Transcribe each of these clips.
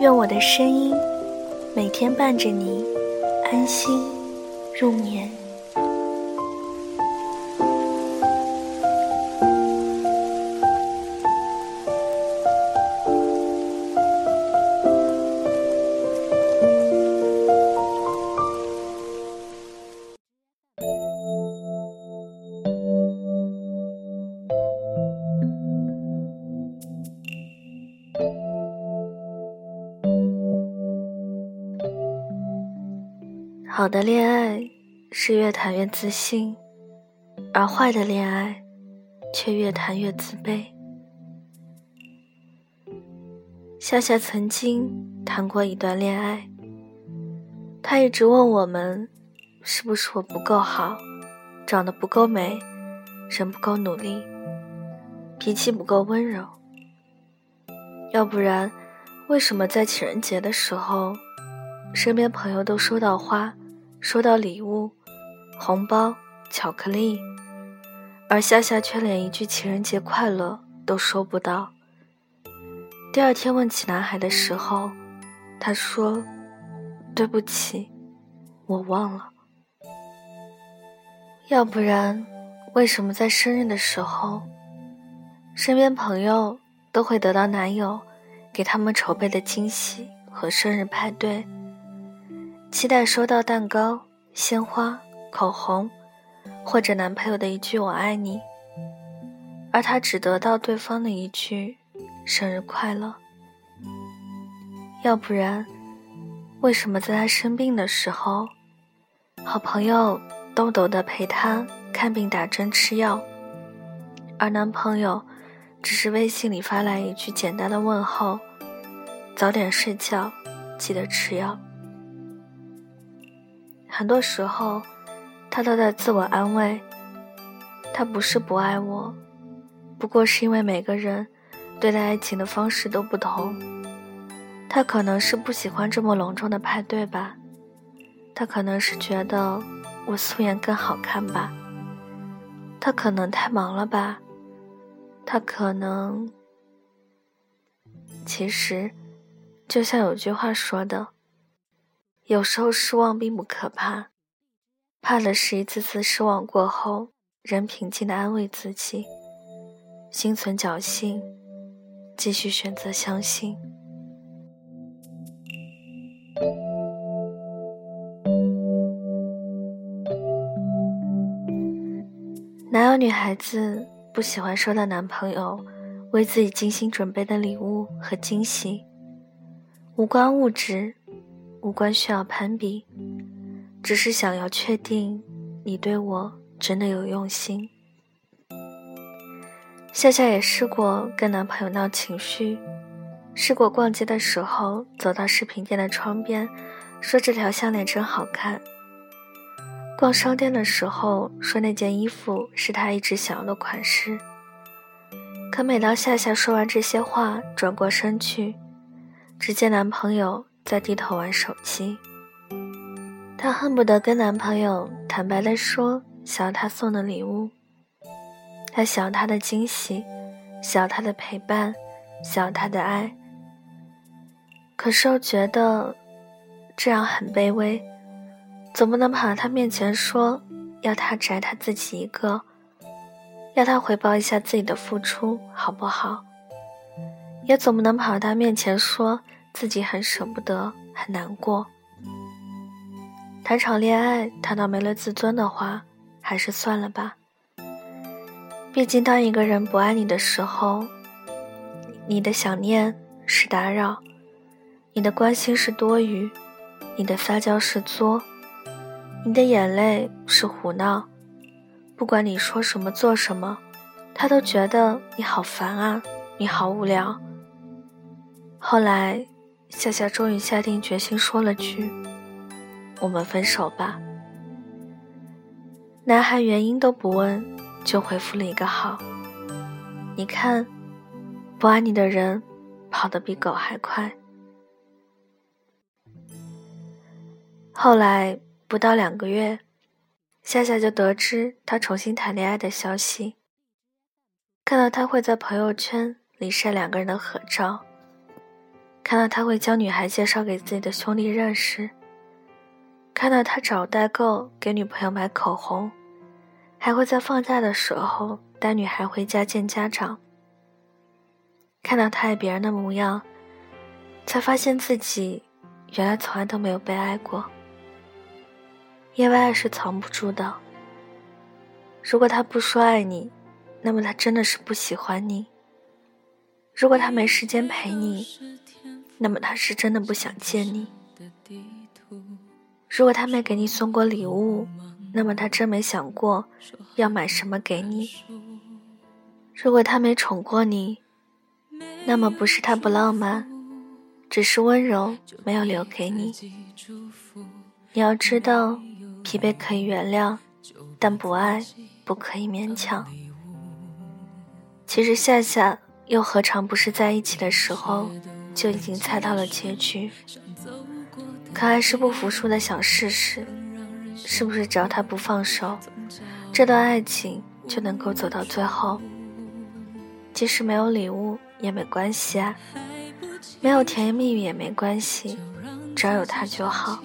愿我的声音每天伴着你安心入眠。好的恋爱是越谈越自信，而坏的恋爱却越谈越自卑。夏夏曾经谈过一段恋爱，他一直问我们，是不是我不够好，长得不够美，人不够努力，脾气不够温柔，要不然，为什么在情人节的时候，身边朋友都收到花？收到礼物、红包、巧克力，而夏夏却连一句情人节快乐都收不到。第二天问起男孩的时候，他说：“对不起，我忘了。”要不然，为什么在生日的时候，身边朋友都会得到男友给他们筹备的惊喜和生日派对？期待收到蛋糕、鲜花、口红，或者男朋友的一句“我爱你”，而他只得到对方的一句“生日快乐”。要不然，为什么在他生病的时候，好朋友都懂得陪他看病、打针、吃药，而男朋友只是微信里发来一句简单的问候：“早点睡觉，记得吃药。”很多时候，他都在自我安慰。他不是不爱我，不过是因为每个人对待爱情的方式都不同。他可能是不喜欢这么隆重的派对吧，他可能是觉得我素颜更好看吧，他可能太忙了吧，他可能……其实，就像有句话说的。有时候失望并不可怕，怕的是一次次失望过后，仍平静的安慰自己，心存侥幸，继续选择相信。哪有女孩子不喜欢收到男朋友为自己精心准备的礼物和惊喜？无关物质。无关需要攀比，只是想要确定你对我真的有用心。夏夏也试过跟男朋友闹情绪，试过逛街的时候走到饰品店的窗边，说这条项链真好看；逛商店的时候说那件衣服是她一直想要的款式。可每当夏夏说完这些话，转过身去，只见男朋友。在低头玩手机，她恨不得跟男朋友坦白的说想要他送的礼物，她想要他的惊喜，想要他的陪伴，想要他的爱。可是又觉得这样很卑微，总不能跑到他面前说要他只爱他自己一个，要他回报一下自己的付出，好不好？也总不能跑到他面前说。自己很舍不得，很难过。谈场恋爱谈到没了自尊的话，还是算了吧。毕竟，当一个人不爱你的时候，你的想念是打扰，你的关心是多余，你的撒娇是作，你的眼泪是胡闹。不管你说什么做什么，他都觉得你好烦啊，你好无聊。后来，夏夏终于下定决心说了句：“我们分手吧。”男孩原因都不问，就回复了一个“好”。你看，不爱你的人，跑得比狗还快。后来不到两个月，夏夏就得知他重新谈恋爱的消息。看到他会在朋友圈里晒两个人的合照，看到他会将女孩介绍给自己的兄弟认识，看到他找代购给女朋友买口红，还会在放假的时候带女孩回家见家长。看到他爱别人的模样，才发现自己原来从来都没有被爱过。因为爱是藏不住的。如果他不说爱你，那么他真的是不喜欢你；如果他没时间陪你，那么他是真的不想见你；如果他没给你送过礼物，那么他真没想过要买什么给你；如果他没宠过你，那么不是他不浪漫，只是温柔没有留给你。你要知道。疲惫可以原谅，但不爱不可以勉强。其实夏夏又何尝不是在一起的时候就已经猜到了结局？可还是不服输的想试试，是不是只要他不放手，这段爱情就能够走到最后？即使没有礼物也没关系啊，没有甜言蜜语也没关系，只要有他就好。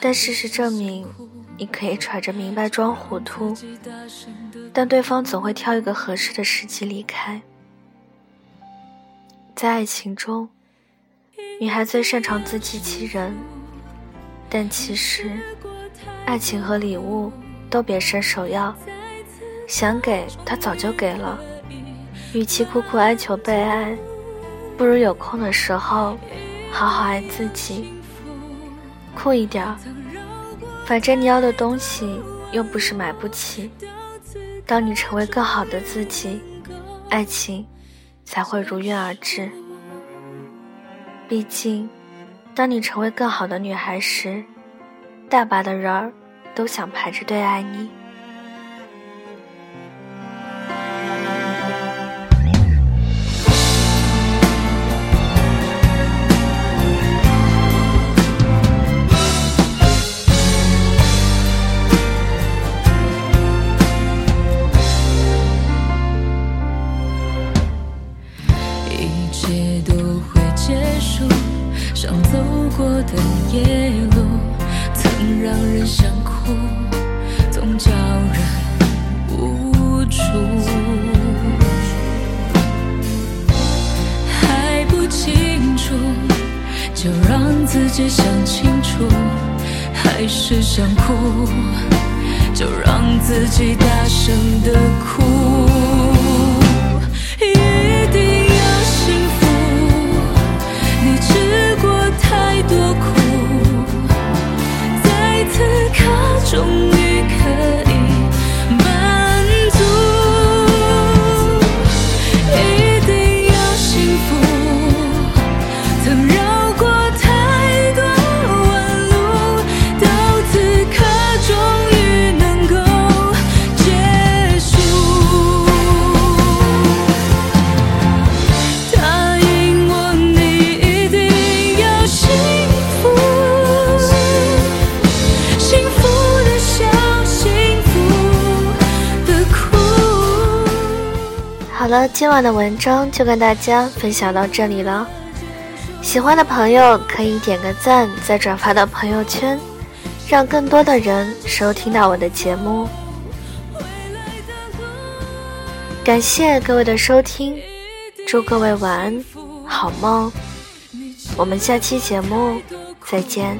但事实证明，你可以揣着明白装糊涂，但对方总会挑一个合适的时机离开。在爱情中，女孩最擅长自欺欺人，但其实，爱情和礼物都别伸手要，想给他早就给了。与其苦苦哀求被爱，不如有空的时候，好好爱自己。酷一点，反正你要的东西又不是买不起。当你成为更好的自己，爱情才会如愿而至。毕竟，当你成为更好的女孩时，大把的人儿都想排着队爱你。想哭，就让自己好了，今晚的文章就跟大家分享到这里了。喜欢的朋友可以点个赞，再转发到朋友圈，让更多的人收听到我的节目。感谢各位的收听，祝各位晚安，好梦。我们下期节目再见。